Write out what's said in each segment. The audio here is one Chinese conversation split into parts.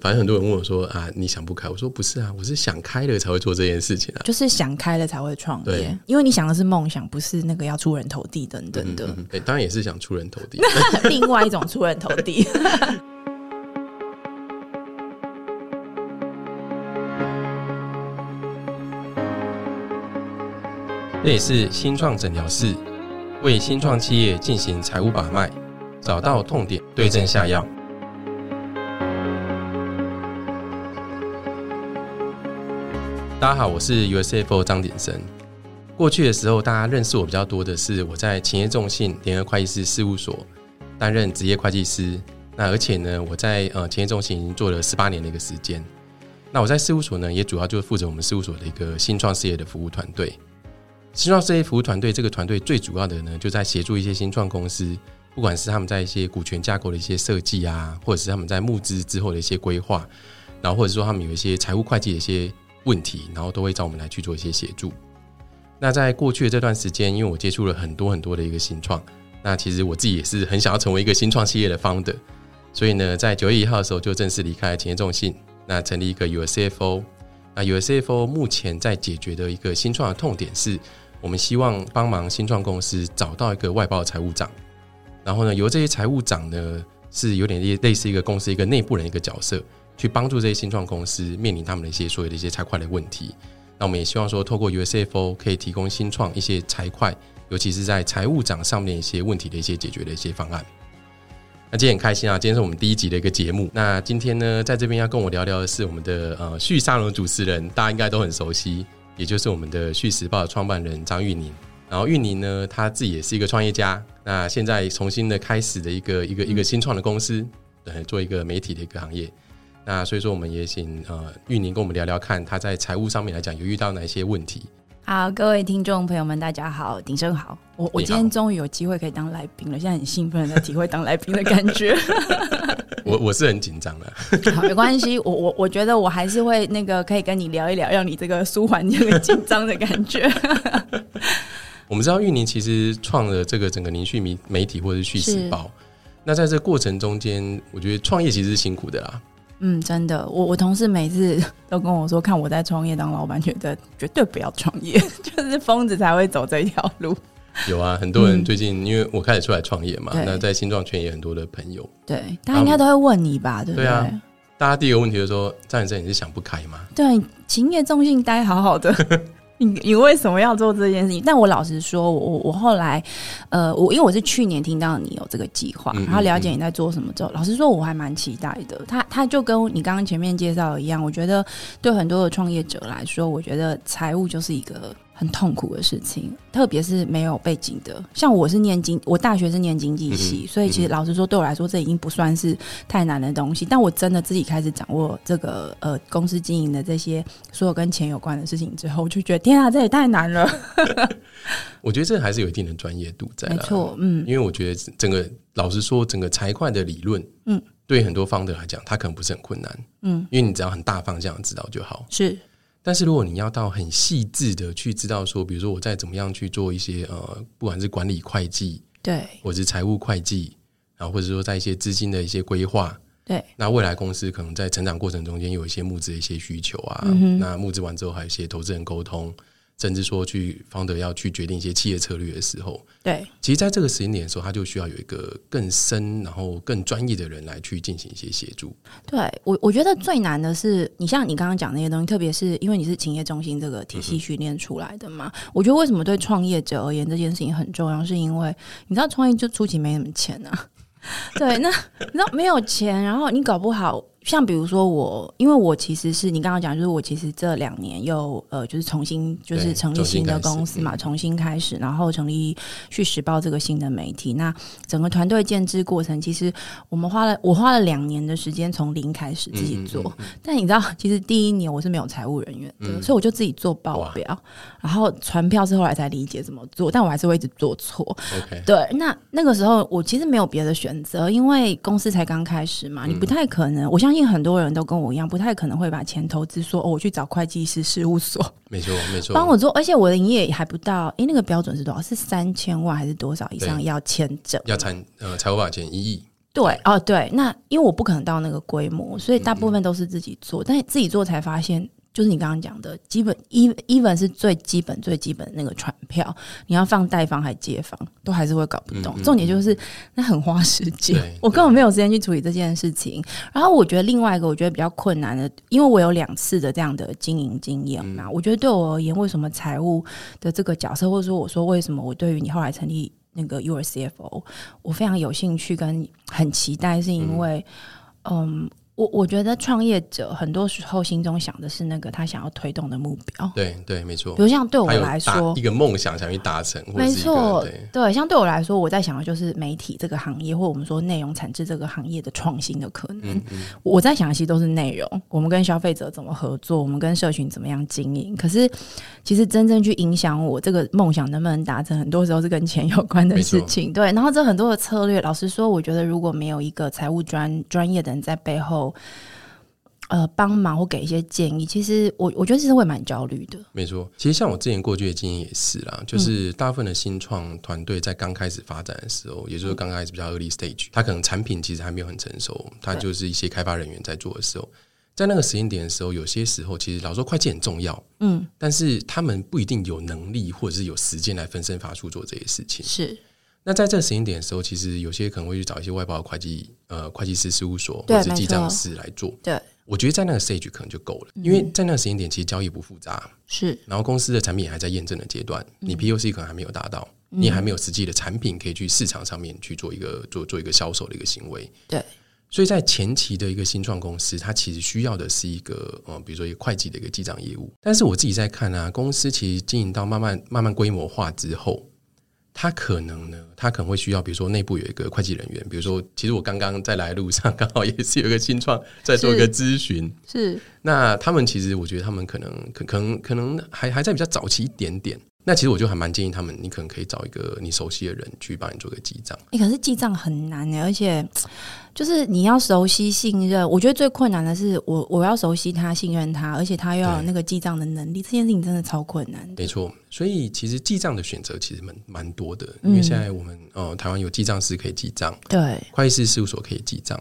反正很多人问我说啊，你想不开？我说不是啊，我是想开了才会做这件事情啊。就是想开了才会创业，因为你想的是梦想，不是那个要出人头地等等的。嗯，对，当然也是想出人头地。另外一种出人头地。这里是新创诊疗室，为新创企业进行财务把脉，找到痛点，对症下药。大家好，我是 USFO 张鼎生。过去的时候，大家认识我比较多的是我在勤业众信联合会计师事务所担任职业会计师。那而且呢，我在呃勤业众信已经做了十八年的一个时间。那我在事务所呢，也主要就是负责我们事务所的一个新创事业的服务团队。新创事业服务团队这个团队最主要的呢，就在协助一些新创公司，不管是他们在一些股权架构的一些设计啊，或者是他们在募资之后的一些规划，然后或者说他们有一些财务会计的一些。问题，然后都会找我们来去做一些协助。那在过去的这段时间，因为我接触了很多很多的一个新创，那其实我自己也是很想要成为一个新创企业的 founder，所以呢，在九月一号的时候就正式离开企业中心，那成立一个 USFO。那 USFO 目前在解决的一个新创的痛点是，我们希望帮忙新创公司找到一个外包的财务长，然后呢，由这些财务长呢，是有点类似一个公司一个内部人一个角色。去帮助这些新创公司面临他们的一些所有的一些财会的问题。那我们也希望说，透过 USFO 可以提供新创一些财会，尤其是在财务长上面一些问题的一些解决的一些方案。那今天很开心啊，今天是我们第一集的一个节目。那今天呢，在这边要跟我聊聊的是我们的呃旭沙龙主持人，大家应该都很熟悉，也就是我们的旭时报的创办人张玉宁。然后玉宁呢，他自己也是一个创业家，那现在重新的开始的一个一个一个新创的公司，对，做一个媒体的一个行业。那所以说，我们也请呃玉宁跟我们聊聊看，他在财务上面来讲有遇到哪些问题。好，各位听众朋友们，大家好，鼎生好，我我今天终于有机会可以当来宾了，现在很兴奋的在体会当来宾的感觉。我我是很紧张的，好，没关系，我我我觉得我还是会那个可以跟你聊一聊，让你这个舒缓这个紧张的感觉。我们知道玉宁其实创了这个整个凝聚媒媒体或者是叙事报，那在这过程中间，我觉得创业其实是辛苦的啦。嗯，真的，我我同事每次 都跟我说，看我在创业当老板，觉得绝对不要创业，就是疯子才会走这条路。有啊，很多人最近因为我开始出来创业嘛，那在新创圈也很多的朋友，对，大家应该都会问你吧，对不对？大家第一个问题就是说，张先生你是想不开吗？对，勤业重信待好好的。你你为什么要做这件事情？但我老实说，我我后来，呃，我因为我是去年听到你有这个计划，然后了解你在做什么之后，老实说，我还蛮期待的。他他就跟你刚刚前面介绍一样，我觉得对很多的创业者来说，我觉得财务就是一个。很痛苦的事情，特别是没有背景的。像我是念经，我大学是念经济系，所以其实老实说，对我来说，这已经不算是太难的东西。但我真的自己开始掌握这个呃公司经营的这些所有跟钱有关的事情之后，我就觉得天啊，这也太难了。我觉得这还是有一定的专业度在，没错，嗯，因为我觉得整个老实说，整个财会的理论，嗯，对很多方的来讲，它可能不是很困难，嗯，因为你只要很大方向知道就好，是。但是如果你要到很细致的去知道说，比如说我在怎么样去做一些呃，不管是管理会计，对，或者是财务会计，然后或者说在一些资金的一些规划，对，那未来公司可能在成长过程中间有一些募资的一些需求啊，那募资完之后还有一些投资人沟通。甚至说去方德要去决定一些企业策略的时候，对，其实在这个时间点的时候，他就需要有一个更深然后更专业的人来去进行一些协助。对我，我觉得最难的是，你像你刚刚讲那些东西，特别是因为你是企业中心这个体系训练出来的嘛。我觉得为什么对创业者而言这件事情很重要，是因为你知道创业就初期没什么钱啊。对，那你知道没有钱，然后你搞不好。像比如说我，因为我其实是你刚刚讲，就是我其实这两年又呃，就是重新就是成立新的公司嘛，重新开始，然后成立《去时报》这个新的媒体。那整个团队建制过程，其实我们花了我花了两年的时间从零开始自己做。但你知道，其实第一年我是没有财务人员的，所以我就自己做报表，然后传票是后来才理解怎么做，但我还是会一直做错。对，那那个时候我其实没有别的选择，因为公司才刚开始嘛，你不太可能，我相信。很多人都跟我一样，不太可能会把钱投资，说哦，我去找会计师事务所，没错 没错，帮我做，而且我的营业还不到，哎，那个标准是多少？是三千万还是多少以上要签证？要参呃财务法前一亿，对哦，对，那因为我不可能到那个规模，所以大部分都是自己做，但是自己做才发现。就是你刚刚讲的，基本 even even 是最基本最基本的那个船票，你要放贷方还借方，都还是会搞不懂。重点就是那很花时间，我根本没有时间去处理这件事情。然后我觉得另外一个我觉得比较困难的，因为我有两次的这样的经营经验嘛，我觉得对我而言，为什么财务的这个角色，或者说我说为什么我对于你后来成立那个 U R C F O，我非常有兴趣跟很期待，是因为嗯。我我觉得创业者很多时候心中想的是那个他想要推动的目标。对对，没错。比如像对我来说，一个梦想想去达成，没错。对，像对我来说，我在想的就是媒体这个行业，或我们说内容产制这个行业的创新的可能。我在想的其实都是内容，我们跟消费者怎么合作，我们跟社群怎么样经营。可是，其实真正去影响我这个梦想能不能达成，很多时候是跟钱有关的事情。对，然后这很多的策略，老实说，我觉得如果没有一个财务专专业的人在背后。呃，帮忙或给一些建议，其实我我觉得其实会蛮焦虑的。没错，其实像我之前过去的经验也是啦，就是大部分的新创团队在刚开始发展的时候，也就是刚开始比较 early stage，他可能产品其实还没有很成熟，他就是一些开发人员在做的时候，在那个时间点的时候，有些时候其实老说会计很重要，嗯，但是他们不一定有能力或者是有时间来分身乏术做这些事情，是。那在这个时间点的时候，其实有些可能会去找一些外包的会计，呃，会计师事务所或者是记账师来做。对，我觉得在那个 stage 可能就够了，因为在那个时间点，其实交易不复杂，是。然后公司的产品也还在验证的阶段，你 POC 可能还没有达到，你还没有实际的产品可以去市场上面去做一个做做一个销售的一个行为。对。所以在前期的一个新创公司，它其实需要的是一个，呃，比如说一个会计的一个记账业务。但是我自己在看啊，公司其实经营到慢慢慢慢规模化之后。他可能呢，他可能会需要，比如说内部有一个会计人员，比如说，其实我刚刚在来路上，刚好也是有一个新创在做一个咨询，是。那他们其实，我觉得他们可能可可能可能还还在比较早期一点点。那其实我就还蛮建议他们，你可能可以找一个你熟悉的人去帮你做个记账。哎，可是记账很难的，而且就是你要熟悉、信任。我觉得最困难的是，我我要熟悉他、信任他，而且他又要有那个记账的能力。这件事情真的超困难。没错，所以其实记账的选择其实蛮蛮多的，因为现在我们呃台湾有记账师可以记账，对，会计师事务所可以记账。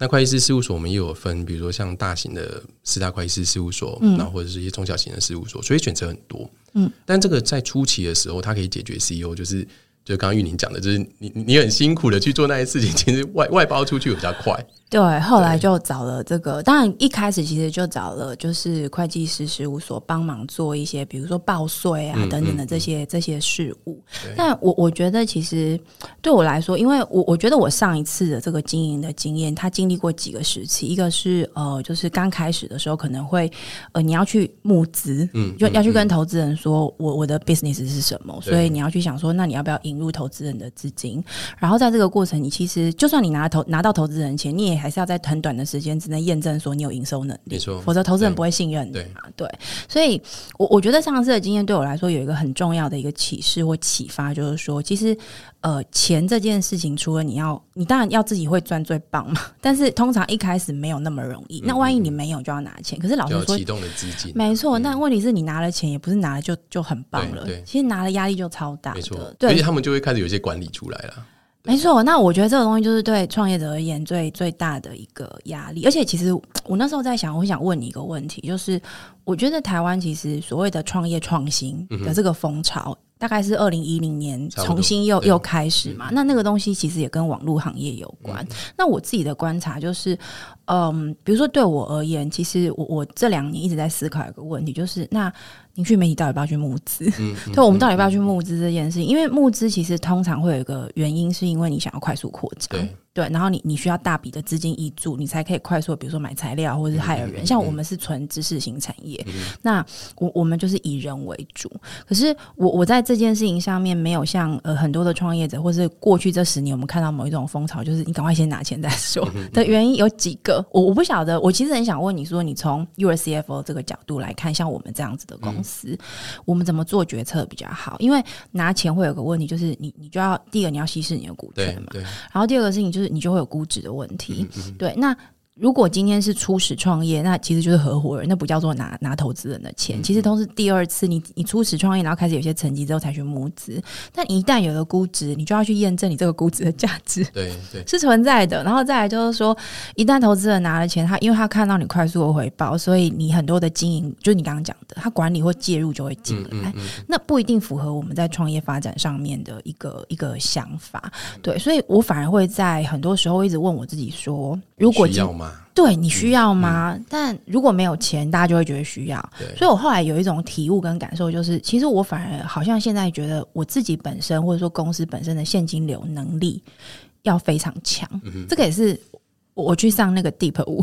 那会计师事务所我们也有分，比如说像大型的四大会计师事务所，然后或者是一些中小型的事务所，所以选择很多。嗯，但这个在初期的时候，它可以解决 CEO，就是就刚刚玉宁讲的，就是你你很辛苦的去做那些事情，其实外外包出去比较快。对，后来就找了这个，当然一开始其实就找了就是会计师事务所帮忙做一些，比如说报税啊等等的这些这些事务。但我我觉得其实对我来说，因为我我觉得我上一次的这个经营的经验，他经历过几个时期，一个是呃，就是刚开始的时候可能会呃你要去募资，嗯，就要去跟投资人说我我的 business 是什么，所以你要去想说，那你要不要引入投资人的资金？然后在这个过程，你其实就算你拿投拿到投资人钱，你也还是要在很短的时间之内验证说你有营收能力，没错，否则投资人不会信任你嘛。对，所以，我我觉得上次的经验对我来说有一个很重要的一个启示或启发，就是说，其实，呃，钱这件事情，除了你要，你当然要自己会赚最棒嘛，但是通常一开始没有那么容易。那万一你没有就要拿钱，可是老师说，启动的资金，没错。那问题是你拿了钱，也不是拿了就就很棒了，其实拿了压力就超大，没错。而且他们就会开始有一些管理出来了。没错，那我觉得这个东西就是对创业者而言最最大的一个压力。而且，其实 我那时候在想，我想问你一个问题，就是我觉得台湾其实所谓的创业创新的这个风潮，大概是二零一零年重新又又开始嘛？那那个东西其实也跟网络行业有关。那我自己的观察就是，嗯，比如说对我而言，其实我我这两年一直在思考一个问题，就是那。你去媒体到底要不要去募资？对，我们到底要不要去募资这件事情？因为募资其实通常会有一个原因，是因为你想要快速扩张。对，然后你你需要大笔的资金挹注，你才可以快速，比如说买材料或者是害人。像我们是纯知识型产业，那我我们就是以人为主。可是我我在这件事情上面没有像呃很多的创业者，或是过去这十年我们看到某一种风潮，就是你赶快先拿钱再说的原因有几个。我我不晓得，我其实很想问你说，你从 U S C F O 这个角度来看，像我们这样子的公司，我们怎么做决策比较好？因为拿钱会有个问题，就是你你就要第一个你要稀释你的股权嘛，然后第二个事情就是。你就会有估值的问题，对。那如果今天是初始创业，那其实就是合伙人，那不叫做拿拿投资人的钱，其实都是第二次你你初始创业，然后开始有些成绩之后才去募资。但一旦有了估值，你就要去验证你这个估值的价值，对 对，是存在的。然后再来就是说，一旦投资人拿了钱，他因为他看到你快速的回报，所以你很多的经营，就是你刚刚讲的，他管理或介入就会进来，那不一定符合我们在创业发展上面的一个一个想法。对，所以我反而会在很多时候一直问我自己说，如果要吗？对你需要吗？但如果没有钱，大家就会觉得需要。所以我后来有一种体悟跟感受，就是其实我反而好像现在觉得我自己本身或者说公司本身的现金流能力要非常强。这个也是。我去上那个 Deep 五，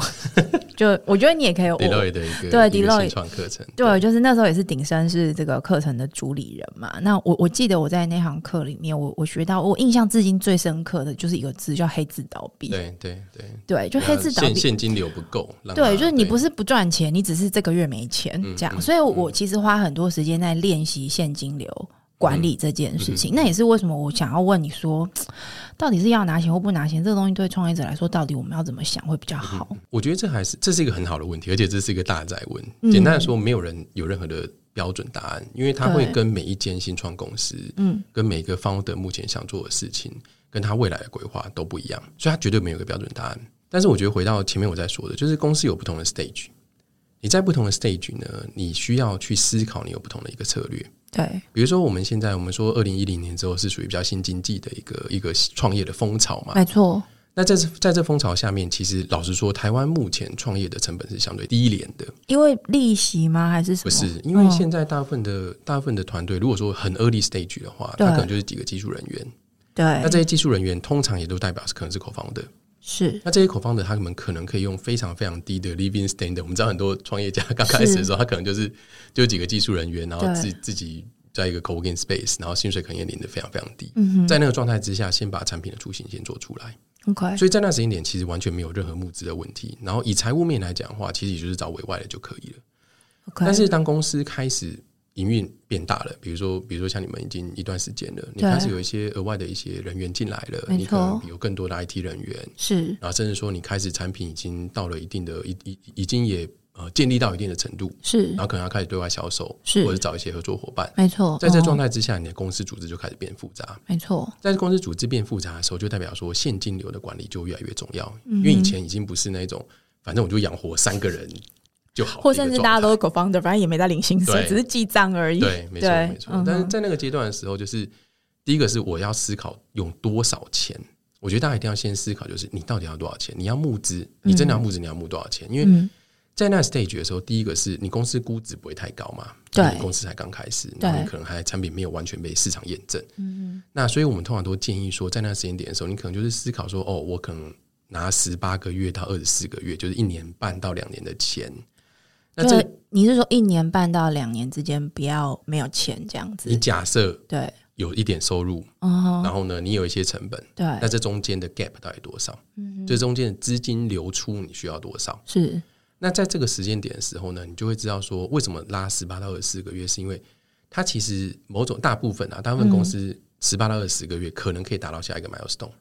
就我觉得你也可以。Deloitte 的一个对 Deloitte 创课程，对，就是那时候也是鼎生是这个课程的主理人嘛。那我我记得我在那堂课里面，我我学到我印象至今最深刻的就是一个字叫黑字倒闭。对对对对，就黑字倒闭，现金流不够。对，就是你不是不赚钱，你只是这个月没钱这样。所以我其实花很多时间在练习现金流。管理这件事情，那也是为什么我想要问你说，到底是要拿钱或不拿钱？这个东西对创业者来说，到底我们要怎么想会比较好？我觉得这还是这是一个很好的问题，而且这是一个大在问。简单的说，没有人有任何的标准答案，因为他会跟每一间新创公司，嗯，跟每个方的目前想做的事情，跟他未来的规划都不一样，所以他绝对没有一个标准答案。但是我觉得回到前面我在说的，就是公司有不同的 stage，你在不同的 stage 呢，你需要去思考你有不同的一个策略。对，比如说我们现在我们说二零一零年之后是属于比较新经济的一个一个创业的风潮嘛，没错。那在这在这风潮下面，其实老实说，台湾目前创业的成本是相对低廉的，因为利息吗？还是什么？不是，因为现在大部分的大部分的团队，如果说很 early stage 的话，它可能就是几个技术人员。对，那这些技术人员通常也都代表是可能是口方的。是，那这些口方的他们可能可以用非常非常低的 living standard。我们知道很多创业家刚开始的时候，他可能就是就几个技术人员，然后自自己。在一个 co-working space，然后薪水可能也领的非常非常低。在那个状态之下，先把产品的雏形先做出来。OK，所以在那时间点，其实完全没有任何募资的问题。然后以财务面来讲的话，其实也就是找委外的就可以了。OK，但是当公司开始营运变大了，比如说，比如说像你们已经一段时间了，你开始有一些额外的一些人员进来了，你可能有更多的 IT 人员是，然后甚至说你开始产品已经到了一定的，已已已经也。呃，建立到一定的程度是，然后可能要开始对外销售，是。或者找一些合作伙伴，没错。在这状态之下，你的公司组织就开始变复杂，没错。在公司组织变复杂的时候，就代表说现金流的管理就越来越重要，因为以前已经不是那种，反正我就养活三个人就好，或甚至大家都是 co-founder，反正也没在领薪水，只是记账而已。对，没错，没错。但是在那个阶段的时候，就是第一个是我要思考用多少钱。我觉得大家一定要先思考，就是你到底要多少钱？你要募资，你真的要募资，你要募多少钱？因为在那 stage 的时候，第一个是你公司估值不会太高嘛，对，公司才刚开始，然后你可能还产品没有完全被市场验证，嗯，那所以我们通常都建议说，在那时间点的时候，你可能就是思考说，哦，我可能拿十八个月到二十四个月，就是一年半到两年的钱。那这你是说一年半到两年之间不要没有钱这样子？你假设对有一点收入，然后呢，你有一些成本，对，那这中间的 gap 到底多少？嗯，这中间的资金流出你需要多少？是。那在这个时间点的时候呢，你就会知道说，为什么拉十八到二十四个月，是因为它其实某种大部分啊，大部分公司十八到二十个月可能可以达到下一个 milestone。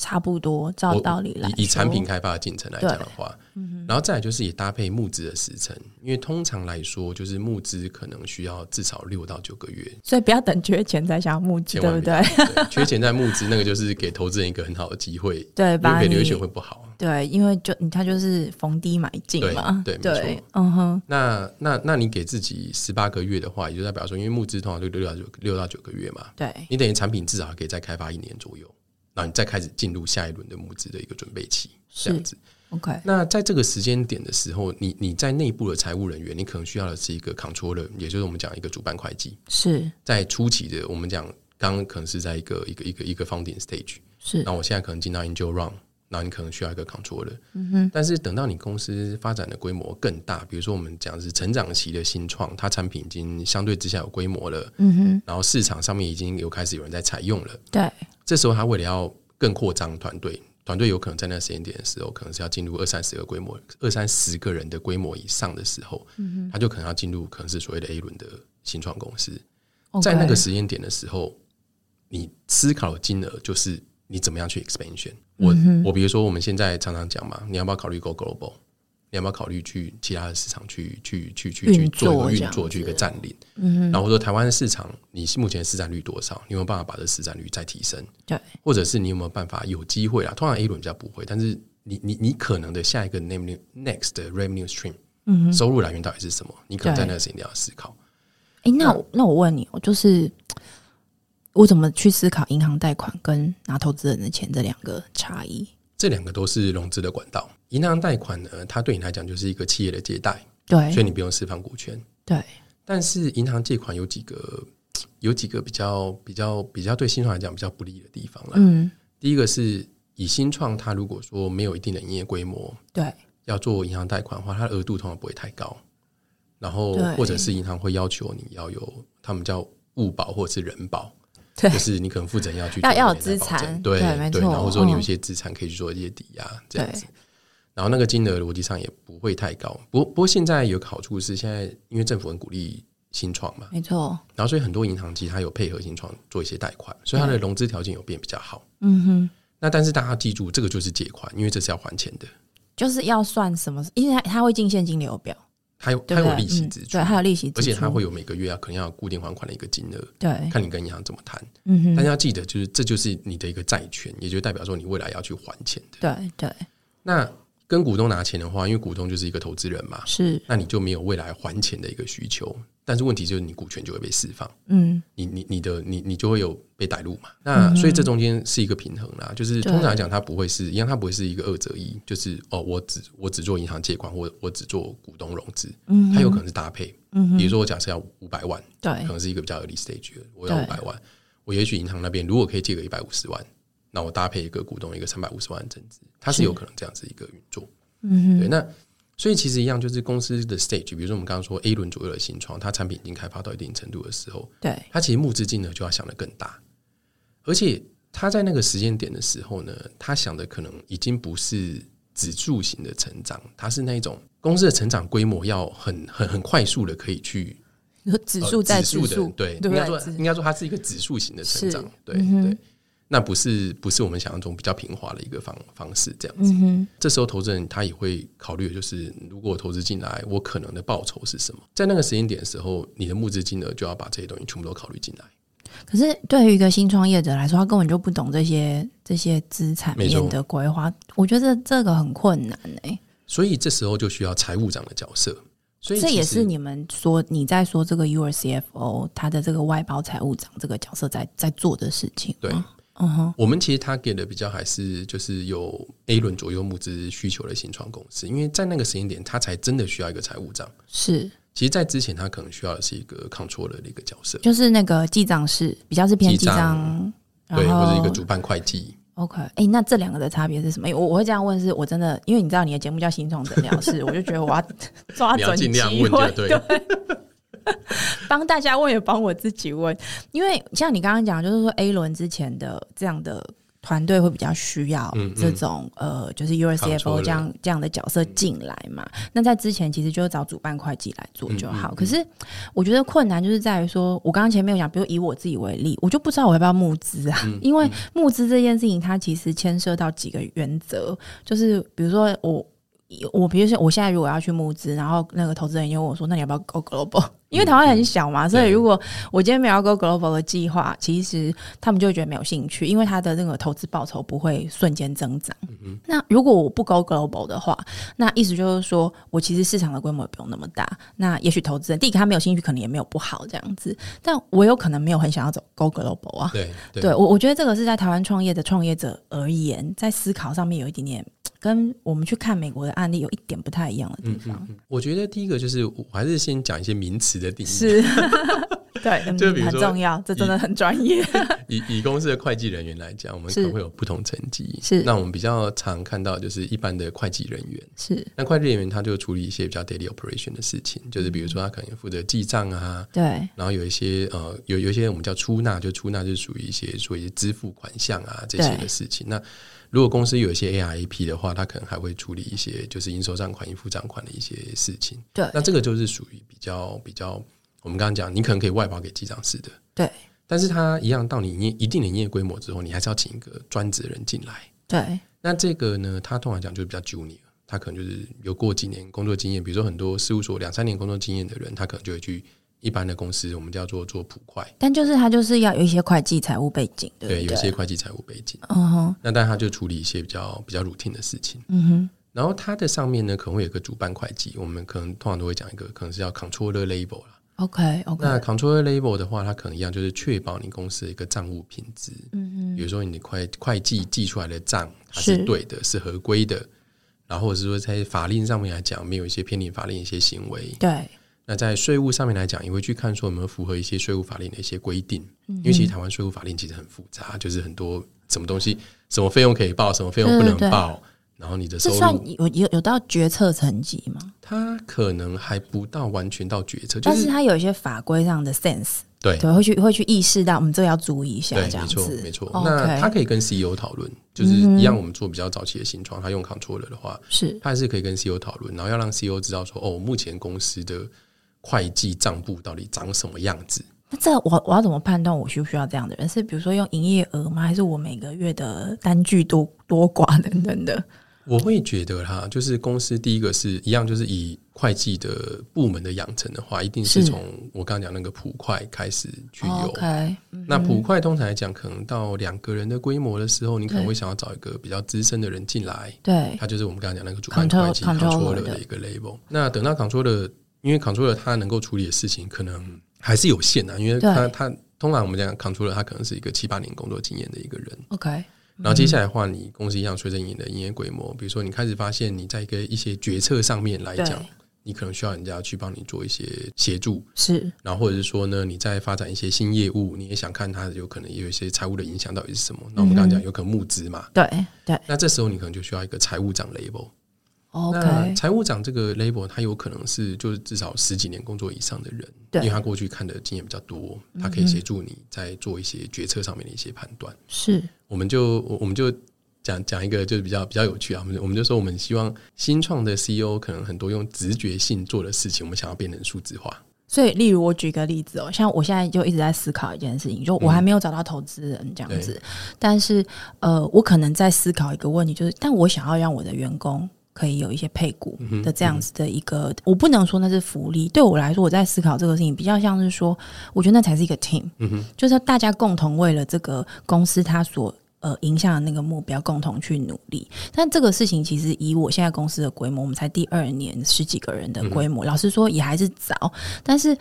差不多，照道理来，以产品开发的进程来讲的话，嗯然后再来就是也搭配募资的时程，因为通常来说，就是募资可能需要至少六到九个月，所以不要等缺钱才想要募资，对不对？缺钱再募资，那个就是给投资人一个很好的机会，对，给留学会不好，对，因为就他就是逢低买进嘛，对，没错，嗯哼。那那那你给自己十八个月的话，也就代表说，因为募资通常就六到九六到九个月嘛，对，你等于产品至少可以再开发一年左右。然后你再开始进入下一轮的募资的一个准备期，这样子。OK，那在这个时间点的时候，你你在内部的财务人员，你可能需要的是一个 controller，也就是我们讲一个主办会计。是在初期的，我们讲刚刚可能是在一个一个一个一个 founding stage。是，那我现在可能进到 angel round，那你可能需要一个 controller。嗯哼。但是等到你公司发展的规模更大，比如说我们讲是成长期的新创，它产品已经相对之下有规模了。嗯哼。然后市场上面已经有开始有人在采用了。对。这时候他为了要更扩张团队，团队有可能在那个时间点的时候，可能是要进入二三十个规模、二三十个人的规模以上的时候，他就可能要进入可能是所谓的 A 轮的新创公司。在那个时间点的时候，你思考的金额就是你怎么样去 expansion？我、我比如说我们现在常常讲嘛，你要不要考虑 go global？你要不要考虑去其他的市场去去去去去做一个运作，去一个占领？然后说台湾的市场，你目前市占率多少？你有没有办法把这市占率再提升？对，或者是你有没有办法有机会啦？通常 A 轮比较不会，但是你你你可能的下一个 revenue next 的 revenue stream，嗯，收入来源到底是什么？你可能在那个时间点要思考。哎、那我那我问你，我就是我怎么去思考银行贷款跟拿投资人的钱这两个差异？这两个都是融资的管道。银行贷款呢，它对你来讲就是一个企业的借贷，对所以你不用释放股权。对，但是银行借款有几个 有几个比较比较比较对新创来讲比较不利的地方啦。嗯，第一个是以新创，它如果说没有一定的营业规模，对要做银行贷款的话，它的额度通常不会太高。然后或者是银行会要求你要有他们叫物保或者是人保，对。就是你可能负责人要去要要资产证对对然后说你有嗯。一些资产可以去做一些抵押这样子。然后那个金额逻辑上也不会太高，不过不过现在有个好处是，现在因为政府很鼓励新创嘛，没错，然后所以很多银行其实它有配合新创做一些贷款，所以它的融资条件有变比较好。嗯哼，那但是大家要记住，这个就是借款，因为这是要还钱的，就是要算什么？因为它它会进现金流表，它有它有利息支出，对，还有利息支出，而且它会有每个月要可能要有固定还款的一个金额，对，看你跟银行怎么谈。嗯哼，但是要记得，就是这就是你的一个债权，也就代表说你未来要去还钱的。对对。那跟股东拿钱的话，因为股东就是一个投资人嘛，是，那你就没有未来还钱的一个需求。但是问题就是你股权就会被释放，嗯。你你你的你你就会有被逮入嘛。那所以这中间是一个平衡啦，就是通常来讲，它不会是一样，它不会是一个二择一，就是哦，我只我只做银行借款，或我只做股东融资，嗯它有可能是搭配。嗯比如说我假设要五百万，对。可能是一个比较 early stage，的我要五百万，我也许银行那边如果可以借个一百五十万，那我搭配一个股东一个三百五十万的增资，它是有可能这样子一个运作。嗯对，那所以其实一样，就是公司的 stage，比如说我们刚刚说 A 轮左右的新创，它产品已经开发到一定程度的时候，对它其实募资金额就要想得更大，而且它在那个时间点的时候呢，它想的可能已经不是指数型的成长，它是那一种公司的成长规模要很很很快速的可以去指数指数数的，对，应该说对？应该说它是一个指数型的成长是，对、嗯对。那不是不是我们想象中比较平滑的一个方方式，这样子。嗯，这时候投资人他也会考虑的就是，如果我投资进来，我可能的报酬是什么？在那个时间点的时候，你的募资金额就要把这些东西全部都考虑进来。可是对于一个新创业者来说，他根本就不懂这些这些资产面的规划，我觉得这个很困难哎、所以这时候就需要财务长的角色。所以这也是你们说你在说这个 U R C F O 他的这个外包财务长这个角色在在做的事情对吗。嗯哼，我们其实他给的比较还是就是有 A 轮左右募资需求的新创公司，因为在那个时间点，他才真的需要一个财务长。是。其实，在之前他可能需要的是一个 controller 的一个角色，就是那个记账室比较是偏记记账账，对，或者一个主办会计。OK，哎、那这两个的差别是什么？我我会这样问，是我真的，因为你知道你的节目叫《新创诊疗室》，我就觉得我要抓 准机尽量问会，就对 帮大家问也帮我自己问，因为像你刚刚讲，就是说 A 轮之前的这样的团队会比较需要嗯嗯这种、呃，就是 USCFO 这样这样的角色进来嘛。那在之前其实就是找主办会计来做就好。可是我觉得困难就是在于说，我刚刚前面有讲，比如以我自己为例，我就不知道我要不要募资啊，嗯因为募资这件事情它其实牵涉到几个原则，就是比如说我。我比如说，我现在如果要去募资，然后那个投资人又问我说：“那你要不要 go global？” 因为台湾很小嘛，所以如果我今天没有要 go global 的计划，其实他们就会觉得没有兴趣，因为他的那个投资报酬不会瞬间增长。那如果我不 go global 的话，那意思就是说我其实市场的规模也不用那么大。那也许投资人第一个他没有兴趣，可能也没有不好这样子，但我有可能没有很想要走 go global 啊。对对对我，我觉得这个是在台湾创业的创业者而言，在思考上面有一点点跟我们去看美国的案例有一点不太一样的地方。嗯我觉得第一个就是，我还是先讲一些名词的定义。是，对，嗯就比如说很重要，这真的很专业。以以公司的会计人员来讲，我们可能会有不同层级。是那我们比较常看到就是一般的会计人员。是，那会计人员他就处理一些比较 daily operation 的事情，就是比如说他可能负责记账啊，对，然后有一些呃有有一些我们叫出纳，就出纳就是属于一些做一些支付款项啊这些的事情。那如果公司有一些 ARAP 的话，他可能还会处理一些就是应收账款、应付账款的一些事情。对那这个就是属于比较比较我们刚刚讲，你可能可以外包给记账室的。对，但是他一样到你营业一定的营业规模之后，你还是要请一个专职的人进来。对，那这个呢，他通常讲就是比较 junior，他可能就是有过几年工作经验，比如说很多事务所两三年工作经验的人，他可能就会去一般的公司，我们叫做做普快，但就是他就是要有一些会计财务背景，对不对，有一些会计财务背景。嗯哼，那但他就处理一些比较比较 routine 的事情。嗯哼，然后他的上面呢，可能会有一个主办会计，我们可能通常都会讲一个，可能是叫 controller label 啦。OK OK，那 controller label 的话，它可能一样就是确保你公司的一个账务品质。嗯比如说你的会会计记出来的账它是是对的，是合规的，然后或者是说在法令上面来讲，没有一些偏离法令一些行为。对，那在税务上面来讲，也会去看说有没有符合一些税务法令的一些规定。嗯因为其实台湾税务法令其实很复杂，就是很多什么东西，什么费用可以报，什么费用不能报，然后你的收入算入，有有有到决策层级吗？它可能还不到完全到决策，就但是是它有一些法规上的 sense，对对，会去会去意识到，我们这个要注意一下，对，没这样子，错没错。那他可以跟 CEO 讨论，就是一样，我们做比较早期的新创，他用 Controller 的话，是他还是可以跟 CEO 讨论，然后要让 CEO 知道说，哦，目前公司的会计账簿到底长什么样子。那这我我要怎么判断我需不需要这样的人？是比如说用营业额吗？还是我每个月的单据多多寡等等的？我会觉得哈，就是公司第一个是一样，就是以会计的部门的养成的话，一定是是从我刚刚讲那个普快开始去有。那普快通常来讲，可能到两个人的规模的时候，你可能会想要找一个比较资深的人进来，对他就是我们刚刚讲那个主办会计 controller 的的一个 label。那等到 controller，因为 controller 它能够处理的事情可能还是有限啊，因为对。它它通常我们讲 controller，他可能是一个七八年工作经验的一个人。OK，然后接下来的话，你公司一样随着你的营业规模，比如说你开始发现你在一个一些决策上面来讲，你可能需要人家去帮你做一些协助，是。然后或者是说呢，你在发展一些新业务，你也想看它有可能有一些财务的影响到底是什么。那我们刚刚讲有可能募资嘛，对对。那这时候你可能就需要一个财务长 label。那，OK，财务长这个 label，他有可能是就是至少十几年工作以上的人，对。因为他过去看的经验比较多，他可以协助你在做一些决策上面的一些判断。是。我们就我我们就讲讲一个就是比较比较有趣啊，我们我们就说我们希望新创的 CEO 可能很多用直觉性做的事情，我们想要变成数字化。所以，例如我举个例子哦，像我现在就一直在思考一件事情，就我还没有找到投资人这样子，但是呃，我可能在思考一个问题，就是，但我想要让我的员工可以有一些配股的这样子的一个，我不能说那是福利，对我来说，我在思考这个事情，比较像是说，我觉得那才是一个 team，嗯，就是大家共同为了这个公司它所。呃，影响的那个目标，共同去努力。但这个事情其实以我现在公司的规模，我们才第二年十几个人的规模，老实说也还是早。但是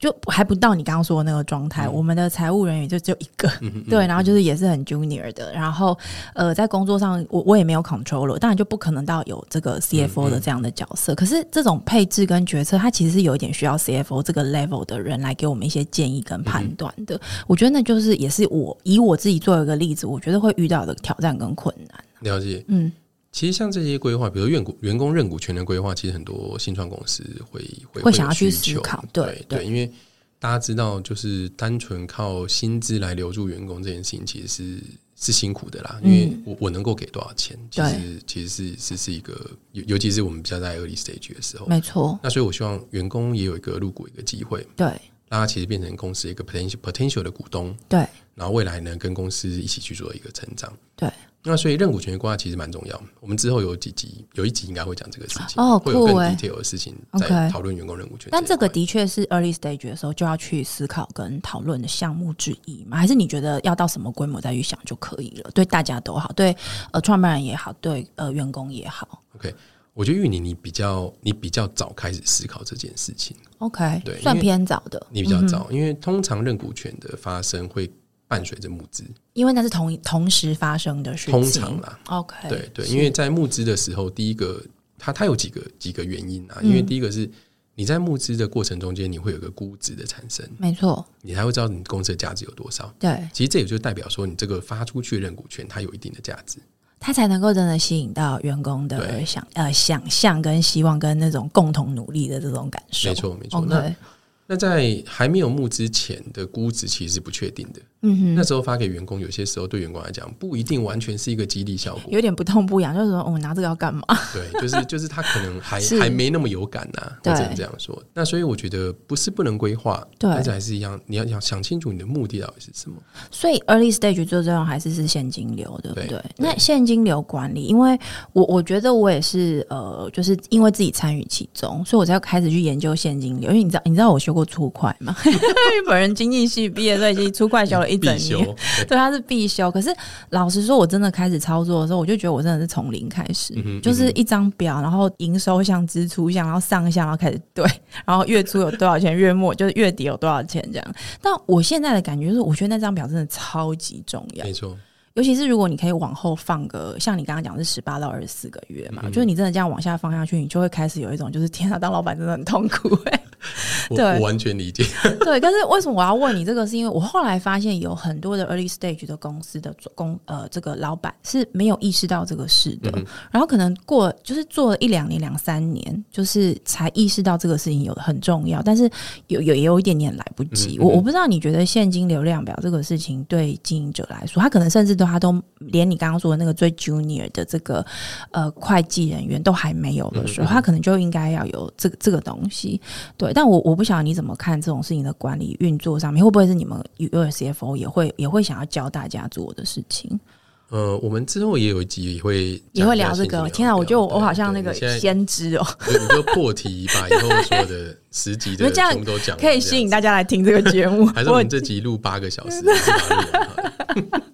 就还不到你刚刚说的那个状态。我们的财务人员就只有一个，对，然后就是也是很 junior 的，然后呃，在工作上我我也没有 controller，当然就不可能到有这个 CFO 的这样的角色。可是这种配置跟决策，它其实是有一点需要 CFO 这个 level 的人来给我们一些建议跟判断的。我觉得那就是也是我以我自己做一个例子，我觉得会遇到的挑战跟困难。了解。嗯，其实像这些规划，比如员股员工认股权的规划，其实很多新创公司会会会想要去思考对对因为大家知道，就是单纯靠薪资来留住员工这件事情，其实是是辛苦的啦。因为我我能够给多少钱，其对。实其实是是是一个，尤尤其是我们比较在 early stage 的时候，没错，那所以我希望员工也有一个入股一个机会，对。让他其实变成公司一个 potential potential 的股东，对。然后未来呢跟公司一起去做一个成长。对。那所以认股权的规划其实蛮重要。我们之后有几集，有一集应该会讲这个事情，哦会有更 detail 的事情在讨论员工认股权。但这个的确是 early stage 的时候就要去思考跟讨论的项目之一吗？还是你觉得要到什么规模再去想就可以了？对大家都好，对呃创办人也好，对呃员工也好。OK，我觉得玉宁你比较你比较早开始思考这件事情，OK，对算偏早的，你比较早，因为通常认股权的发生会伴随着募资，因为那是同同时发生的事情。通常啦，OK，对对，因为在募资的时候，第一个它它有几个几个原因啊，嗯。因为第一个是你在募资的过程中间，你会有个估值的产生，没错，你才会知道你公司的价值有多少。对，其实这也就代表说，你这个发出去的认股权，它有一定的价值。它才能够真的吸引到员工的想呃想象跟希望跟那种共同努力的这种感受。没错没错。那那在还没有募之前的估值其实是不确定的。嗯哼，那时候发给员工，有些时候对员工来讲不一定完全是一个激励效果。有点不痛不痒，就是说我、拿这个要干嘛？对，就是就是他可能还 还没那么有感呐、对我只能这样说。那所以我觉得不是不能规划，对但是还是一样，你要想想清楚你的目的到底是什么。所以 early stage 最重要还是是现金流，对不对那现金流管理，因为我我觉得我也是呃，就是因为自己参与其中，所以我才开始去研究现金流。因为你知道，你知道我学过粗快嘛？因为本人经济系毕业，所以其实粗会修了一整年。，对，它是必修。可是老实说，我真的开始操作的时候，我就觉得我真的是从零开始，嗯就是一张表，然后营收项、支出项，然后上项，然后开始对，然后月初有多少钱，月末就是月底有多少钱这样。但我现在的感觉是，我觉得那张表真的超级重要没，错，尤其是如果你可以往后放个，像你刚刚讲是十八到二十四个月嘛，嗯就是你真的这样往下放下去，你就会开始有一种就是天啊，当老板真的很痛苦哎、对我我完全理解。对，但是为什么我要问你这个？是因为我后来发现有很多的 early stage 的公司的公呃这个老板是没有意识到这个事的，嗯然后可能过就是做了一两年、两三年，就是才意识到这个事情有很重要，但是有有也有一点点来不及。我我不知道你觉得现金流量表这个事情对经营者来说，他可能甚至都他都连你刚刚说的那个最 junior 的这个呃会计人员都还没有的时候，他可能就应该要有这个这个东西。对，但我我不晓得你怎么看这种事情的管理运作上面，会不会是你们 U S F O 也会也会想要教大家做的事情？呃，我们之后也有一集也会也会聊这个。天啊，我觉得我好像那个先知哦，你你就破题，把以后所有的十集的 你们这样全部都讲，可以吸引大家。家来听这个节目。还是我我们这集录八个小时，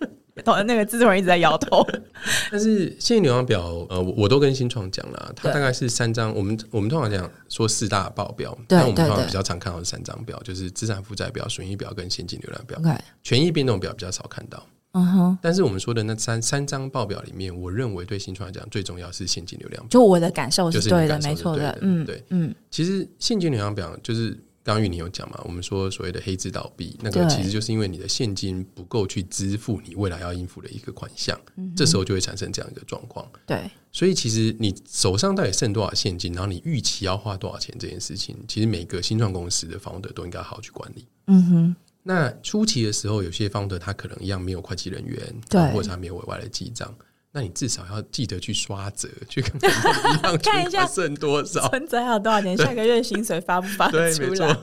一次把它录完好了我那个制作人一直在摇头。但是现金流量表，呃，我我都跟新创讲了，它大概是三张。我们我们通常讲说四大报表，对但我们通常比较常看到是三张表，就是资产负债表、损益表跟现金流量表。权益变动表比较少看到，嗯哼，但是我们说的那三三张报表里面，我认为对新创来讲最重要是现金流量表。就我的感受就是对的，没错的。嗯，对嗯，其实现金流量表就是刚刚玉你有讲嘛，我们说所谓的黑字倒闭，那个其实就是因为你的现金不够去支付你未来要应付的一个款项，嗯这时候就会产生这样一个状况。对，所以其实你手上到底剩多少现金，然后你预期要花多少钱这件事情，其实每个新创公司的 founder 都应该好好去管理。嗯哼，那初期的时候，有些 founder 他可能一样没有会计人员，对。或者他没有委外的记账，那你至少要记得去刷折，去看看一样 看一下剩多少。存折还有多少钱？下个月薪水发不发得对，出没错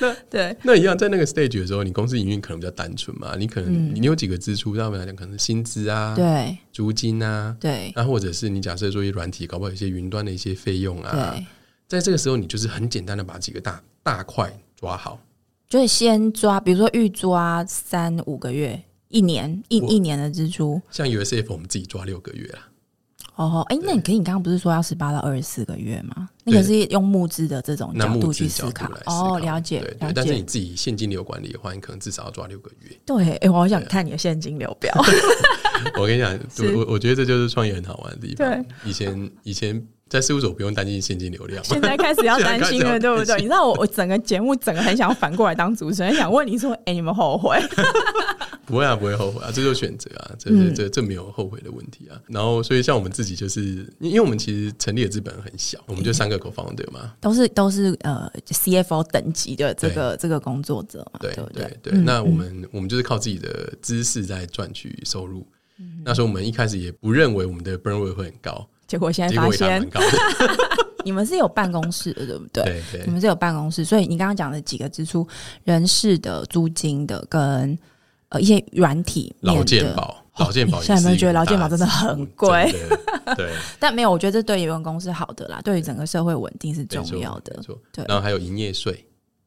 那？。对，那一样，在那个 stage 的时候，你公司营运可能比较单纯嘛，你可能、嗯你有几个支出，对我们来讲可能是薪资啊、对，租金啊，对，那或者是你假设做一些软体，搞不好有一些云端的一些费用啊，对，在这个时候，你就是很简单的把几个大大块抓好。就是先抓，比如说预抓三五个月、一年、一一年的支出。像 USF 我们自己抓六个月啦，哦，哎，那你可是你刚刚不是说要十八到二十四个月吗？那个是用募资的这种角度去思考。哦，了解对。但是你。自己现金流管理的话，你可能至少要抓六个月。对，哎，我好想看你的现金流表。我跟你讲，我我我觉得这就是创业很好玩的地方。对，以前以前在事务所不用担心现金流量嘛，现在开始要担心了，对不对？你知道我我整个节目整个很想反过来当主持人，想问你说，哎，你们后悔？不会啊，不会后悔啊，这就是选择啊，这嗯这这这没有后悔的问题啊。然后，所以像我们自己就是，因因为我们其实成立的资本很小，我们就三个 co-founder 嘛，都是都是呃 CFO 等级的这个这个工作者嘛，对不对对。嗯那我们我们就是靠自己的知识在赚取收入。那时候我们一开始也不认为我们的 burn rate 会很高，结果现在发现蛮高的。你们是有办公室的，对不对？对对你们是有办公室，所以你刚刚讲的几个支出，人事的、租金的跟呃一些软体面的劳健。保，劳健保现在有没有觉得一个劳健保真的很贵？对，但没有，我觉得这对员工是好的啦，对于整个社会稳定是重要的没。错。对然后还有营业税，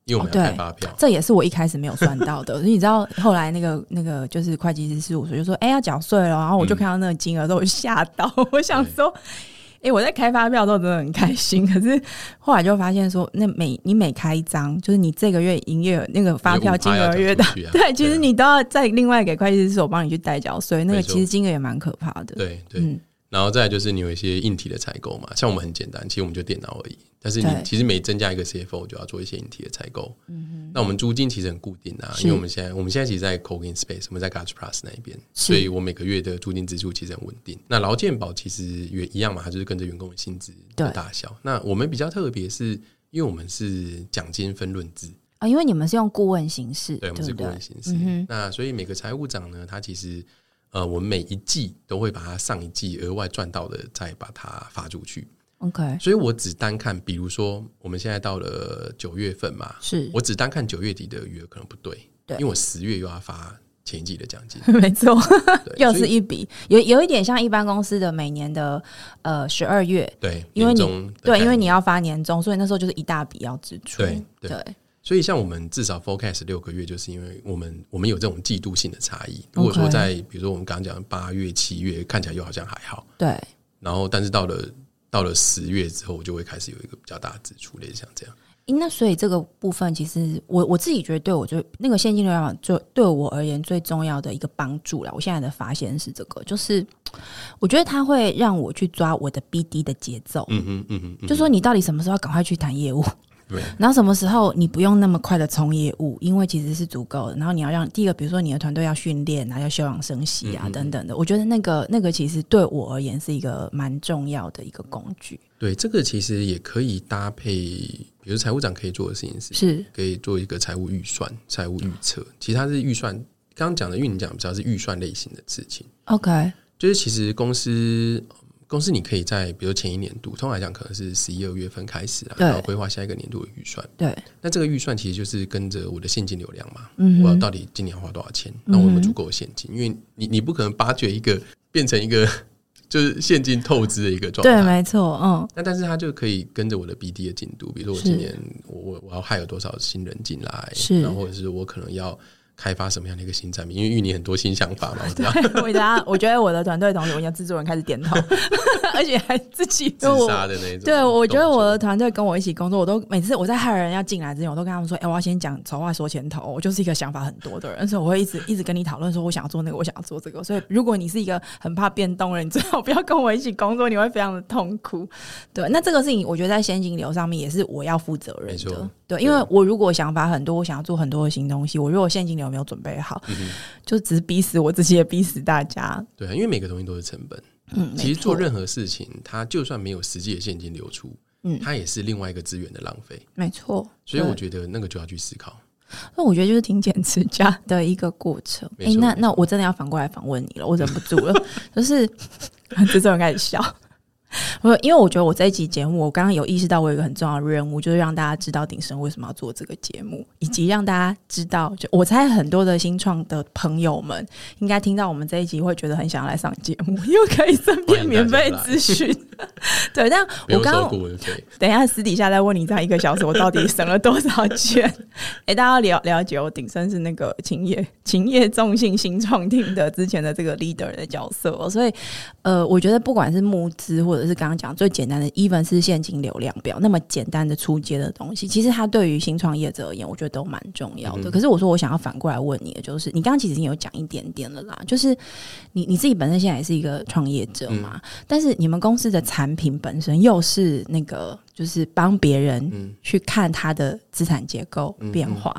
因为我们要开发票。这也是我一开始没有算到的。你知道后来那个那个就是会计师事务所就说，哎、要缴税了，然后我就嗯看到那个金额都吓到，我想说。哎、我在开发票的时候真的很开心，可是后来就发现说，那每你每开一张，就是你这个月营业额那个发票金额越大，你有5%要缴出去啊。对，其实你都要再另外给会计师所帮你去代缴税，那个其实金额也蛮可怕的。对对，嗯，然后再来就是你有一些硬体的采购嘛，像我们很简单，其实我们就电脑而已。但是你其实每增加一个 CFO 就要做一些硬体的采购。嗯那我们租金其实很固定啊，因为我们现在我们现在其实，在 Coin Space，我们在 Gatch Plus 那一边，所以我每个月的租金支出其实很稳定。那劳健保其实也一样嘛，它就是跟着员工的薪资的大小。那我们比较特别是，因为我们是奖金分润制，啊，因为你们是用顾问形式，对，我们是顾问形式。那所以每个财务长呢，他其实呃，我们每一季都会把它上一季额外赚到的再把它发出去。，OK，所以我只单看，比如说我们现在到了九月份嘛，是我只单看九月底的余额可能不对，对因为我十月又要发前一季的奖金，没错，又是一笔，有有一点像一般公司的每年的呃十二月，对，因为你对，因为你要发年终，所以那时候就是一大笔要支出，对对对所以像我们至少 forecast 六个月，就是因为我们我们有这种季度性的差异。如果说在比如说我们刚刚讲的八月、七月，看起来又好像还好，对然后但是到了到了十月之后，我就会开始有一个比较大的支出，类似像这样。那所以这个部分，其实我我自己觉得对我就那个现金流量就对我而言最重要的一个帮助了。我现在的发现是这个，就是我觉得它会让我去抓我的 BD 的节奏，嗯嗯嗯哼，嗯就说你到底什么时候要赶快去谈业务，对。然后什么时候你不用那么快的冲业务，因为其实是足够的。然后你要让第一个，比如说你的团队要训练啊，要休养生息啊嗯嗯嗯。等等的，我觉得那个那个其实对我而言是一个蛮重要的一个工具，对，这个其实也可以搭配，比如财务长可以做的事情是，是。可以做一个财务预算、财务预测。其实它是预算，刚刚讲的，因为你讲比较是预算类型的事情，OK，就是其实公司公司你可以在比如前一年度，通常来讲可能是十一二月份开始啊，然后规划下一个年度的预算。对，那这个预算其实就是跟着我的现金流量嘛，嗯我要到底今年要花多少钱？那我有没有足够的现金？因为你你不可能挖掘一个变成一个就是现金透支的一个状对，态。没错，嗯，那但是它就可以跟着我的 BD 的进度，比如说我今年我我我要害有多少新人进来，是然后或者是我可能要开发什么样的一个新产品，因为芋泥很多新想法嘛，我知道我大家，我觉得我的团队同学，我的制作人开始点头，而且还自己自杀的那种。对，我觉得我的的团队跟我一起工作，我都每次我在害人要进来之前，我都跟他们说：“哎、我要先讲丑话说前头。”我就是一个想法很多的人，所以我会一直一直跟你讨论说，我想要做那个，我想要做这个。所以如果你是一个很怕变动的人，你最好不要跟我一起工作，你会非常的痛苦。对，那这个事情我觉得在现金流上面也是我要负责任的。对，因为我如果想法很多，我想要做很多的新东西，我如果现金流没有准备好，嗯就只是逼死我自己，也逼死大家。对啊，因为每个东西都是成本。嗯，其实做任何事情，它就算没有实际的现金流出，嗯它也是另外一个资源的浪费。没错，所以我觉得那个就要去思考。那我觉得就是挺俭持家的一个过程。哎、那那我真的要反过来访问你了，我忍不住了，就是制作人开始笑。我因为我觉得我这一集节目，我刚刚有意识到我有一个很重要的任务，就是让大家知道鼎盛为什么要做这个节目，以及让大家知道，就我猜很多的新创的朋友们应该听到我们这一集会觉得很想要来上节目，又可以顺便免费咨询。对，但我刚等一下私底下再问你，这样一个小时我到底省了多少钱？哎、大家要了了解我鼎生是那个勤业勤业众信新创厅的之前的这个 leader 的角色哦、所以呃，我觉得不管是募资或者是刚刚讲最简单的，even 是现金流量表那么简单的出街的东西，其实它对于新创业者而言，我觉得都蛮重要的。嗯可是我说我想要反过来问你的，就是你刚刚其实已经有讲一点点了啦，就是你你自己本身现在也是一个创业者嘛，但是你们公司的产品本身又是那个，就是帮别人嗯去看他的资产结构嗯变化，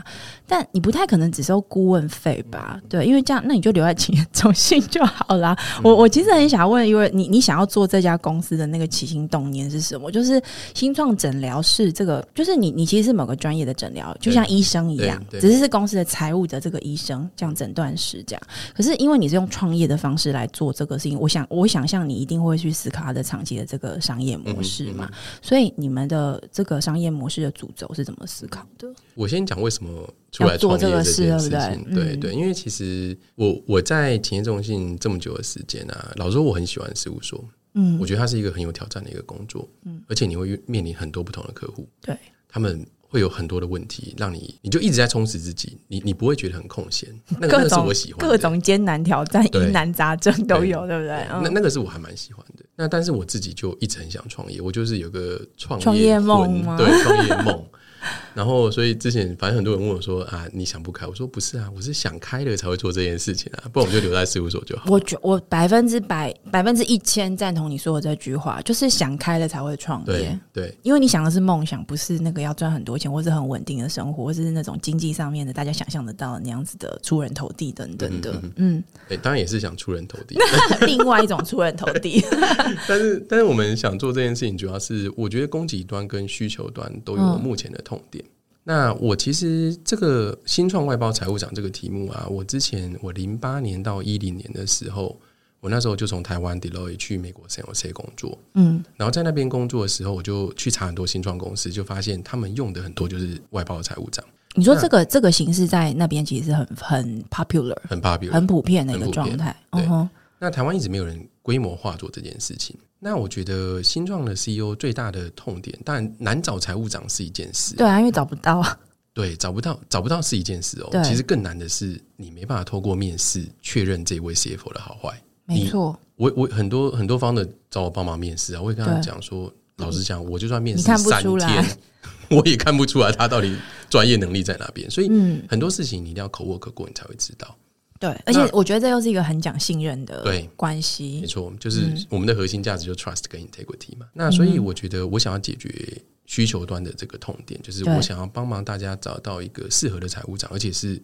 但你不太可能只收顾问费吧？对，因为这样，那你就留在企业中心就好啦。嗯我我其实很想问，因为你你想要做这家公司的那个起心动念是什么？就是新创诊疗室这个，就是你你其实是某个专业的诊疗，就像医生一样，只是是公司的财务的这个医生这样诊断师这样。可是因为你是用创业的方式来做这个事情，我想我想象你一定会去思考它的长期的这个商业模式嘛。所以你们的这个商业模式的主轴是怎么思考？的？我先讲为什么出来做创业这个事件事对不对？情。对嗯。对，因为其实我我在企业中心这么久的时间啊，老实说我很喜欢事务所，嗯。我觉得它是一个很有挑战的一个工作，嗯，而且你会面临很多不同的客户，对，他们会有很多的问题，让你你就一直在充实自己，你你不会觉得很空闲，那个那个是我喜欢的。各种艰难挑战、疑难杂症都有，对不对？那嗯，那个是我还蛮喜欢的。那但是我自己就一直很想创业，我就是有个创创业梦对，创业梦。然后，所以之前反正很多人问我说啊，你想不开？我说不是啊，我是想开了才会做这件事情啊，不然我就留在事务所就好。我觉我百分之百、百分之一千赞同你说的这句话，就是想开了才会创对业。对因为你想的是梦想，不是那个要赚很多钱，或是很稳定的生活，或是那种经济上面的大家想象得到的那样子的出人头地等等的。嗯，对，当然也是想出人头地。另外一种出人头地。但是，但是我们想做这件事情，主要是我觉得供给端跟需求端都有嗯目前的痛点。那我其实这个新创外包财务长这个题目啊，我之前我零八年到一零年的时候，我那时候就从台湾 Deloitte 去美国 San Jose 工作，嗯，然后在那边工作的时候，我就去查很多新创公司，就发现他们用的很多就是外包的财务长，你说这个这个形式在那边其实很很 popular，很 popular，很普遍的一个状态。对嗯哼，那台湾一直没有人规模化做这件事情。那我觉得新创的 CEO 最大的痛点，当然难找财务长是一件事，对啊，因为找不到啊。对，找不到找不到是一件事哦。其实更难的是，你没办法透过面试确认这位 CFO 的好坏。没错，我我很多很多方的找我帮忙面试啊，我会跟他对讲说，老实讲，我就算面试三天，我也看不出来他到底专业能力在哪边。所以嗯，很多事情你一定要口 work 过，你才会知道。对，而且我觉得这又是一个很讲信任的对关系没。错，就是嗯我们的核心价值就 trust 跟 integrity 嘛。那所以我觉得我想要解决需求端的这个痛点，就是我想要帮忙大家找到一个适合的财务长，而且是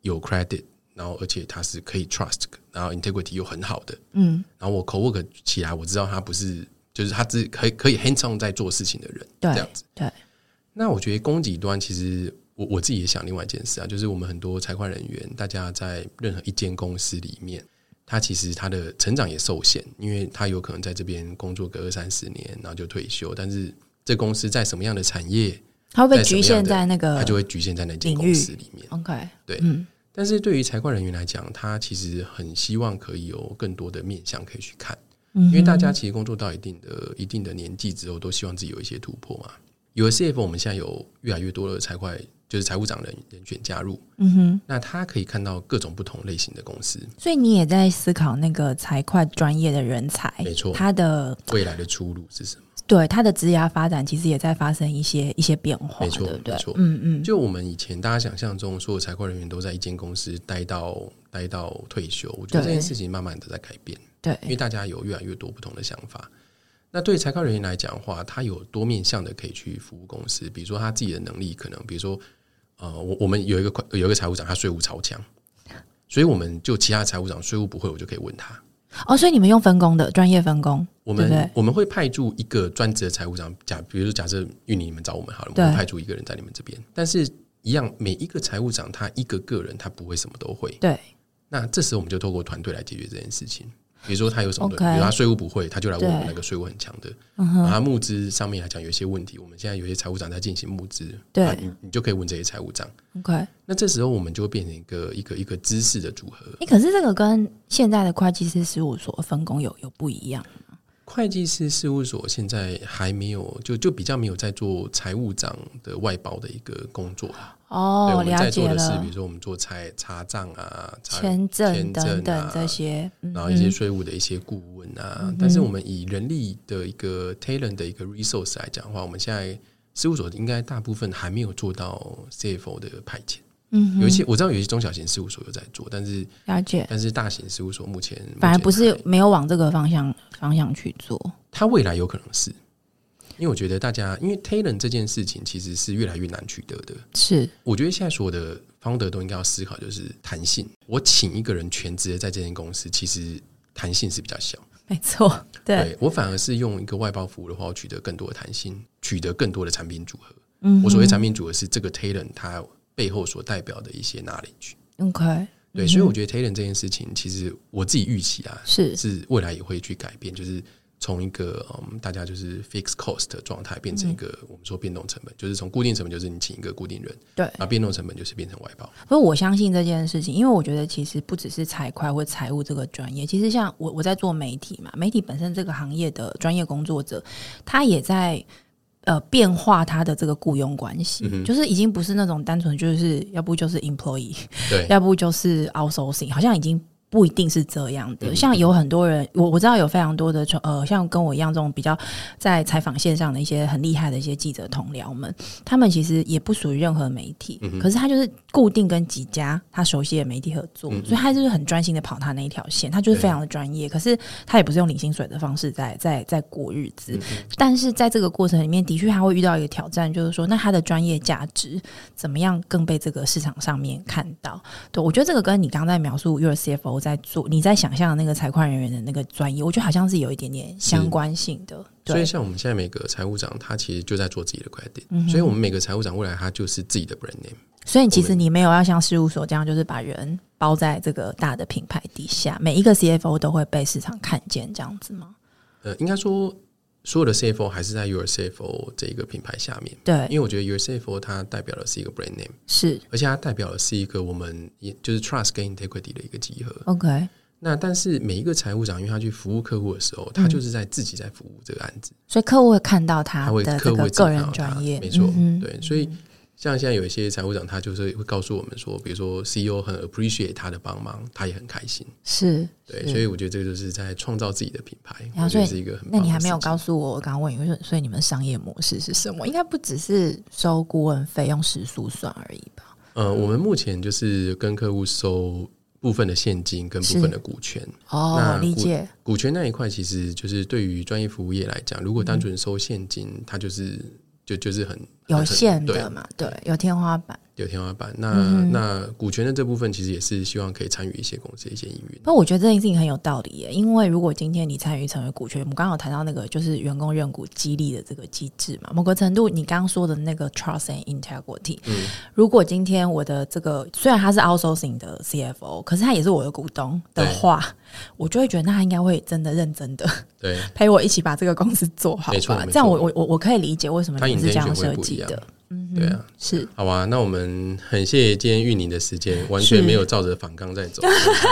有 credit，然后而且他是可以 trust，然后 integrity 又很好的。嗯，然后我口 work 起来，我知道他不是就是他只可以可以 hands on 在做事情的人，对这样子。对，那我觉得供给端其实我我自己也想另外一件事啊，就是我们很多财会人员，大家在任何一间公司里面，他其实他的成长也受限，因为他有可能在这边工作个二三十年，然后就退休，但是这公司在什么样的产业，它会被局限在那个它就会局限在那间公司里面。OK，对嗯，但是对于财会人员来讲，他其实很希望可以有更多的面向可以去看。因因为大家其实工作到一定的一定的年纪之后，都希望自己有一些突破嘛。有了 CFO，我们现在有越来越多的财会，就是财务长人人选加入，嗯哼，那他可以看到各种不同类型的公司所以你也在思考那个财会专业的人才，没错他的未来的出路是什么。对他的职涯发展其实也在发生一些一些变化，没错对不对没错？嗯嗯，就我们以前大家想象中，所有财会人员都在一间公司待到待到退休，我觉得这对件事情慢慢的在改变。对因为大家有越来越多不同的想法。那对财会人员来讲的话，他有多面向的可以去服务公司，比如说他自己的能力，可能比如说，呃，我我们有一个会有一个财务长，他税务超强，所以我们就其他的财务长税务不会，我就可以问他。哦，所以你们用分工的专业分工，我们我们会派驻一个专职的财务长，假比如说假设运营你们找我们好了，我对们会派驻一个人在你们这边，但是一样每一个财务长他一个个人他不会什么都会，对那这时候我们就透过团队来解决这件事情。比如说他有什么比如他税务不会，他就来问我们那个税务很强的。嗯然后，他募资上面来讲有一些问题，我们现在有些财务长在进行募资，对啊你你就可以问这些财务长。OK，那这时候我们就会变成一个一个一个知识的组合。你，可是这个跟现在的会计师事务所分工有有不一样，会计师事务所现在还没有，就就比较没有在做财务长的外包的一个工作哦，我们在做的是，比如，说我们做财查账啊、查签证签等等这些，嗯然后一些嗯税务的一些顾问啊。嗯但是我们以人力的一个 talent 的一个 resource 来讲的话，我们现在事务所应该大部分还没有做到 CFO 的派遣。嗯，有一些我知道有一些中小型事务所有在做，但是了解，但是大型事务所目前反而不是没有往这个方向方向去做，它未来有可能是。因为我觉得大家，因为 talent 这件事情其实是越来越难取得的。是我觉得现在所有的 founder 都应该要思考，就是弹性。我请一个人全职的在这间公司，其实弹性是比较小。没错，对，我反而是用一个外包服务的话，我取得更多的弹性，取得更多的产品组合。嗯，我所谓产品组合是这个 talent 它背后所代表的一些 knowledge。OK，对，所以我觉得 talent 这件事情，其实我自己预期啊，是是未来也会去改变，就是从一个嗯，大家就是 fixed cost 的状态，变成一个我们说变动成本，就是从固定成本就是你请一个固定人，对。然后变动成本就是变成外包。所以我相信这件事情，因为我觉得其实不只是财会或财务这个专业，其实像我我在做媒体嘛，媒体本身这个行业的专业工作者，他也在呃变化他的这个雇佣关系，嗯就是已经不是那种单纯就是要不就是 employee，对，要不就是 outsourcing，好像已经。不一定是这样的，嗯。像有很多人，我我知道有非常多的呃，像跟我一样这种比较在采访线上的一些很厉害的一些记者同僚们，他们其实也不属于任何媒体，嗯可是他就是固定跟几家他熟悉的媒体合作，所以他就是很专心的跑他那一条线，他就是非常的专业。可是他也不是用领薪水的方式在在在过日子，嗯但是在这个过程里面，的确他会遇到一个挑战，就是说，那他的专业价值怎么样更被这个市场上面看到？对我觉得这个跟你刚刚在描述 Your CFO 在做，你在想象那个财会人员的那个专业，我觉得好像是有一点点相关性的。所以，像我们现在每个财务长，他其实就在做自己的 credit，、嗯所以我们每个财务长未来他就是自己的 brand name。所以其实你没有要像事务所这样，就是把人包在这个大的品牌底下，每一个 CFO 都会被市场看见，这样子吗？呃，应该说所有的 CFO 还是在 Your CFO 这一个品牌下面，对。因，为我觉得 Your CFO 它代表的是一个 brand name，是。而且它代表的是一个我们也就是 trust 跟 integrity 的一个集合。OK。那但是每一个财务长，因为他去服务客户的时候，他就是在自己在服务这个案子，所以客户会看到他的客户会这个个人专业，没错，嗯对，所以像现在有一些财务长，他就是会告诉我们说，比如说 CEO 很 appreciate 他的帮忙，他也很开心，是，对，所以我觉得这个就是在创造自己的品牌，然后所以是一个很那你还没有告诉我，我刚刚问你，说所以你们商业模式是什么？应该不只是收顾问费用时速算而已吧？呃，我们目前就是跟客户收部分的现金跟部分的股权。哦那，理解，股权那一块，其实就是对于专业服务业来讲，如果单纯收现金，它就是就就是很有限的嘛，对，有天花板。有天花板。那、嗯那股权的这部分，其实也是希望可以参与一些公司的一些营运。不过我觉得这件事情很有道理耶，因为如果今天你参与成为股权，我们刚刚有谈到那个就是员工认股激励的这个机制嘛，某个程度你刚刚说的那个 trust and integrity，嗯、如果今天我的这个虽然他是 outsourcing 的 CFO，可是他也是我的股东的话，我就会觉得那他应该会真的认真的对，陪我一起把这个公司做好吧，这样我我我我可以理解为什么他你是这样设不一样计的，嗯，对啊，是。好吧，那我们很谢谢今天玉宁的时间，完全没有照着反纲在走。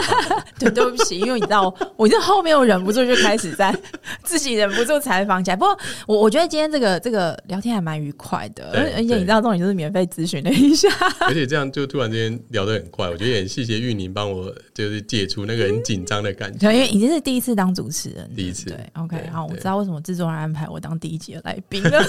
对，对不起，因为你知道，我这后面我忍不住就开始在自己忍不住采访起来。不过我我觉得今天这个这个聊天还蛮愉快的，而而且你知道这种就是免费咨询了一下，而且这样就突然之间聊得很快，我觉得也很谢谢玉宁帮我就是解除那个很紧张的感觉。对，因为已经是第一次当主持人，第一次对，OK，对好，我知道为什么制作人安排我当第一集的来宾了。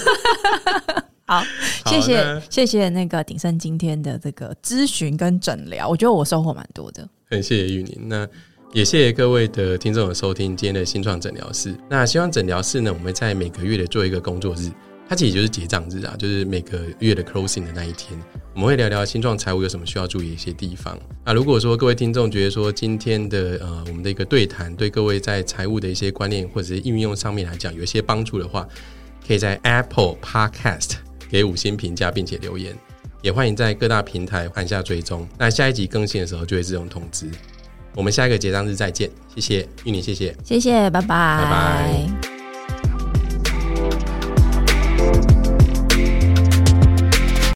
好，谢谢谢谢那个鼎盛今天的这个咨询跟诊疗，我觉得我收获蛮多的。很谢谢玉宁，那也谢谢各位的听众的收听今天的新创诊疗室。那希望诊疗室呢，我们在每个月的做一个工作日，它其实就是结账日啊，就是每个月的 closing 的那一天，我们会聊聊新创财务有什么需要注意的一些地方。那如果说各位听众觉得说今天的呃我们的一个对谈对各位在财务的一些观念或者是应用上面来讲有一些帮助的话，可以在 Apple Podcast 给五星评价，并且留言。也欢迎在各大平台按下追踪。那下一集更新的时候就会自动通知。我们下一个结账日再见，谢谢玉宁，谢谢。谢谢，拜拜，拜拜。